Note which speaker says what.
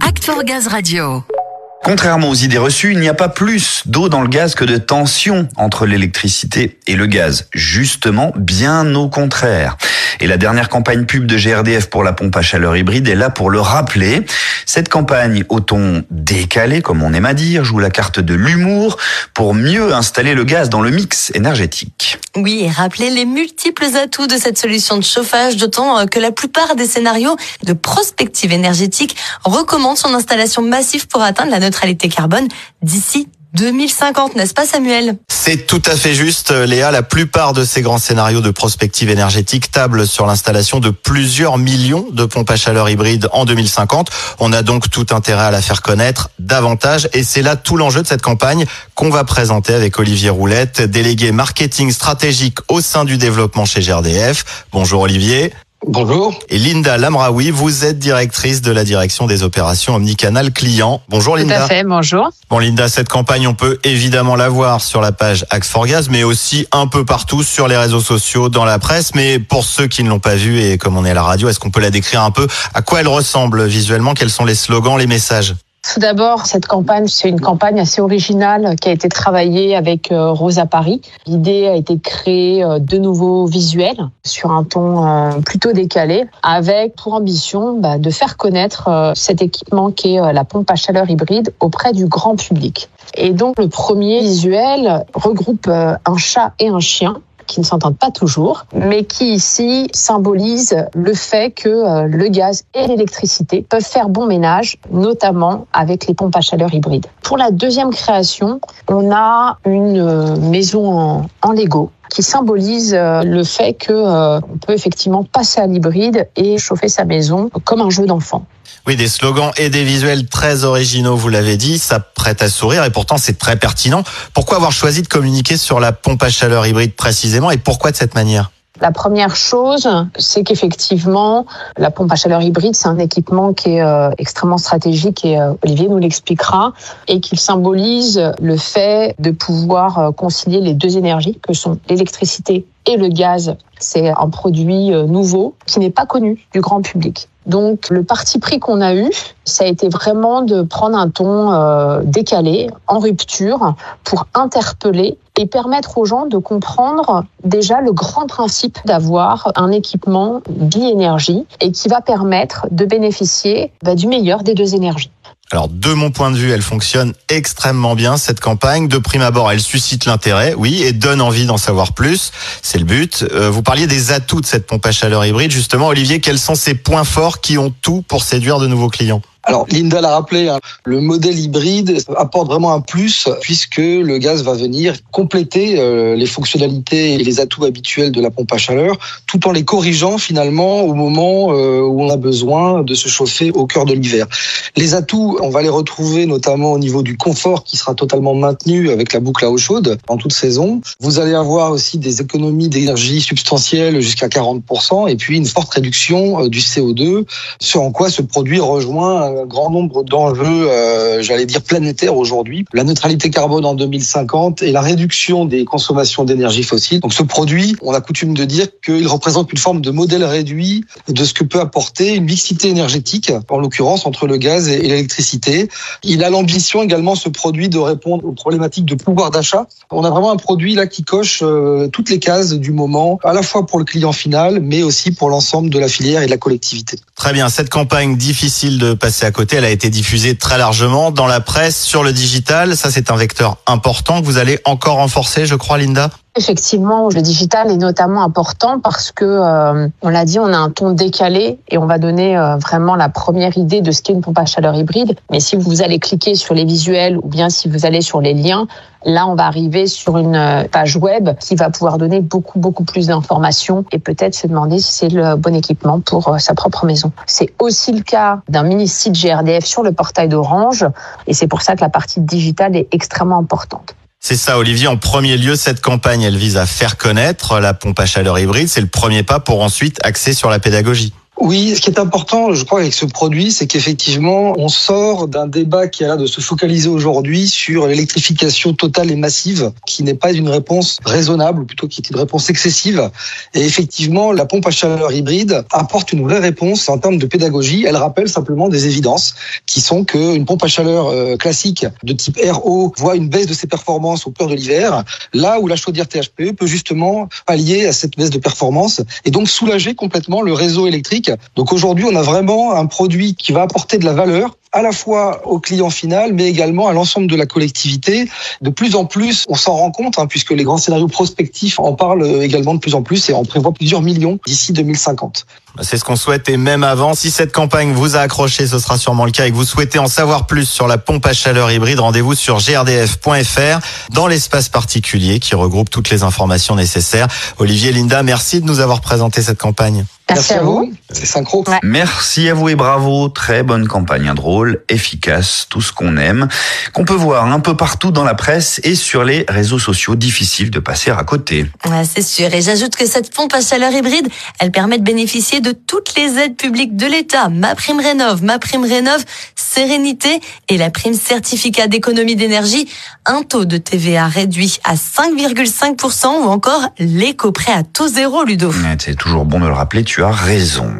Speaker 1: Act for Gaz Radio.
Speaker 2: Contrairement aux idées reçues, il n'y a pas plus d'eau dans le gaz que de tension entre l'électricité et le gaz. Justement, bien au contraire. Et la dernière campagne pub de GRDF pour la pompe à chaleur hybride est là pour le rappeler. Cette campagne au ton décalé, comme on aime à dire, joue la carte de l'humour pour mieux installer le gaz dans le mix énergétique.
Speaker 3: Oui, et rappeler les multiples atouts de cette solution de chauffage, d'autant euh, que la plupart des scénarios de prospective énergétique recommandent son installation massive pour atteindre la neutralité carbone d'ici 2050, n'est-ce pas Samuel?
Speaker 4: C'est tout à fait juste, Léa. La plupart de ces grands scénarios de prospective énergétique tablent sur l'installation de plusieurs millions de pompes à chaleur hybrides en 2050. On a donc tout intérêt à la faire connaître davantage et c'est là tout l'enjeu de cette campagne qu'on va présenter avec Olivier Roulette, délégué marketing stratégique au sein du développement chez GRDF. Bonjour Olivier.
Speaker 5: Bonjour.
Speaker 4: Et Linda Lamraoui, vous êtes directrice de la direction des opérations Omnicanal Client. Bonjour Linda.
Speaker 6: Tout à fait, bonjour.
Speaker 4: Bon Linda, cette campagne, on peut évidemment la voir sur la page Axe for Gaz, mais aussi un peu partout sur les réseaux sociaux, dans la presse. Mais pour ceux qui ne l'ont pas vue et comme on est à la radio, est-ce qu'on peut la décrire un peu? À quoi elle ressemble visuellement? Quels sont les slogans, les messages?
Speaker 6: Tout d'abord, cette campagne, c'est une campagne assez originale qui a été travaillée avec euh, Rosa Paris. L'idée a été de créer euh, de nouveaux visuels sur un ton euh, plutôt décalé, avec pour ambition bah, de faire connaître cet équipement qui est la pompe à chaleur hybride auprès du grand public. Et donc le premier visuel regroupe un chat et un chien qui ne s'entendent pas toujours, mais qui ici symbolisent le fait que euh, le gaz et l'électricité peuvent faire bon ménage, notamment avec les pompes à chaleur hybrides. Pour la deuxième création, on a une euh, maison en, en Lego qui symbolise euh, le fait que on peut effectivement passer à l'hybride et chauffer sa maison comme un jeu d'enfant.
Speaker 4: Oui, des slogans et des visuels très originaux, vous l'avez dit, ça prête à sourire et pourtant c'est très pertinent. Pourquoi avoir choisi de communiquer sur la pompe à chaleur hybride précisément et pourquoi de cette manière?
Speaker 6: La première chose, c'est qu'effectivement, la pompe à chaleur hybride, c'est un équipement qui est euh, extrêmement stratégique et euh, Olivier nous l'expliquera, et qu'il symbolise le fait de pouvoir euh, concilier les deux énergies que sont l'électricité et le gaz. C'est un produit nouveau qui n'est pas connu du grand public. Donc le parti pris qu'on a eu, ça a été vraiment de prendre un ton euh, décalé, en rupture, pour interpeller et permettre aux gens de comprendre déjà le grand principe d'avoir un équipement bi-énergie et qui va permettre de bénéficier bah, du meilleur des deux énergies.
Speaker 4: Alors, de mon point de vue, elle fonctionne extrêmement bien, cette campagne. De prime abord, elle suscite l'intérêt, oui, et donne envie d'en savoir plus. C'est le but. Euh, vous parliez des atouts de cette pompe à chaleur hybride. Justement, Olivier, quels sont ces points forts qui ont tout pour séduire de nouveaux clients?
Speaker 5: Alors, Linda l'a rappelé, hein, le modèle hybride apporte vraiment un plus puisque le gaz va venir compléter euh, les fonctionnalités et les atouts habituels de la pompe à chaleur, tout en les corrigeant finalement au moment euh, où on a besoin de se chauffer au cœur de l'hiver. Les atouts, on va les retrouver notamment au niveau du confort qui sera totalement maintenu avec la boucle à eau chaude en toute saison. Vous allez avoir aussi des économies d'énergie substantielles jusqu'à 40% et puis une forte réduction euh, du CO2, ce en quoi ce produit rejoint un grand nombre d'enjeux, euh, j'allais dire planétaires aujourd'hui. La neutralité carbone en 2050 et la réduction des consommations d'énergie fossile. Donc ce produit, on a coutume de dire qu'il représente une forme de modèle réduit de ce que peut apporter une mixité énergétique, en l'occurrence entre le gaz et l'électricité. Il a l'ambition également, ce produit, de répondre aux problématiques de pouvoir d'achat. On a vraiment un produit là qui coche euh, toutes les cases du moment, à la fois pour le client final, mais aussi pour l'ensemble de la filière et de la collectivité.
Speaker 4: Très bien, cette campagne difficile de passer à côté, elle a été diffusée très largement dans la presse, sur le digital. Ça, c'est un vecteur important que vous allez encore renforcer, je crois, Linda.
Speaker 6: Effectivement, le digital est notamment important parce que, euh, on l'a dit, on a un ton décalé et on va donner euh, vraiment la première idée de ce qu'est une pompe à chaleur hybride. Mais si vous allez cliquer sur les visuels ou bien si vous allez sur les liens, là, on va arriver sur une euh, page web qui va pouvoir donner beaucoup, beaucoup plus d'informations et peut-être se demander si c'est le bon équipement pour sa propre maison. C'est aussi le cas d'un mini-site GRDF sur le portail d'Orange et c'est pour ça que la partie digitale est extrêmement importante.
Speaker 4: C'est ça, Olivier. En premier lieu, cette campagne, elle vise à faire connaître la pompe à chaleur hybride. C'est le premier pas pour ensuite axer sur la pédagogie.
Speaker 5: Oui, ce qui est important, je crois, avec ce produit, c'est qu'effectivement, on sort d'un débat qui a l'air de se focaliser aujourd'hui sur l'électrification totale et massive, qui n'est pas une réponse raisonnable, ou plutôt qui est une réponse excessive. Et effectivement, la pompe à chaleur hybride apporte une vraie réponse en termes de pédagogie. Elle rappelle simplement des évidences, qui sont qu'une pompe à chaleur euh, classique de type RO voit une baisse de ses performances au cœur de l'hiver, là où la chaudière THPE peut justement pallier à cette baisse de performance et donc soulager complètement le réseau électrique donc aujourd'hui, on a vraiment un produit qui va apporter de la valeur à la fois au client final, mais également à l'ensemble de la collectivité. De plus en plus, on s'en rend compte, hein, puisque les grands scénarios prospectifs en parlent également de plus en plus et on prévoit plusieurs millions d'ici 2050.
Speaker 4: C'est ce qu'on souhaite et même avant. Si cette campagne vous a accroché, ce sera sûrement le cas et que vous souhaitez en savoir plus sur la pompe à chaleur hybride, rendez-vous sur grdf.fr dans l'espace particulier qui regroupe toutes les informations nécessaires. Olivier Linda, merci de nous avoir présenté cette campagne.
Speaker 6: Merci, à vous.
Speaker 5: C'est synchro.
Speaker 2: Merci à vous et bravo. Très bonne campagne, drôle, efficace, tout ce qu'on aime, qu'on peut voir un peu partout dans la presse et sur les réseaux sociaux. Difficile de passer à côté.
Speaker 3: Ouais, c'est sûr. Et j'ajoute que cette pompe à chaleur hybride, elle permet de bénéficier de toutes les aides publiques de l'État. Ma prime rénov, ma prime rénov, sérénité et la prime certificat d'économie d'énergie. Un taux de TVA réduit à 5,5% ou encore l'éco-prêt à taux zéro, Ludo.
Speaker 2: C'est toujours bon de le rappeler, tu as raison.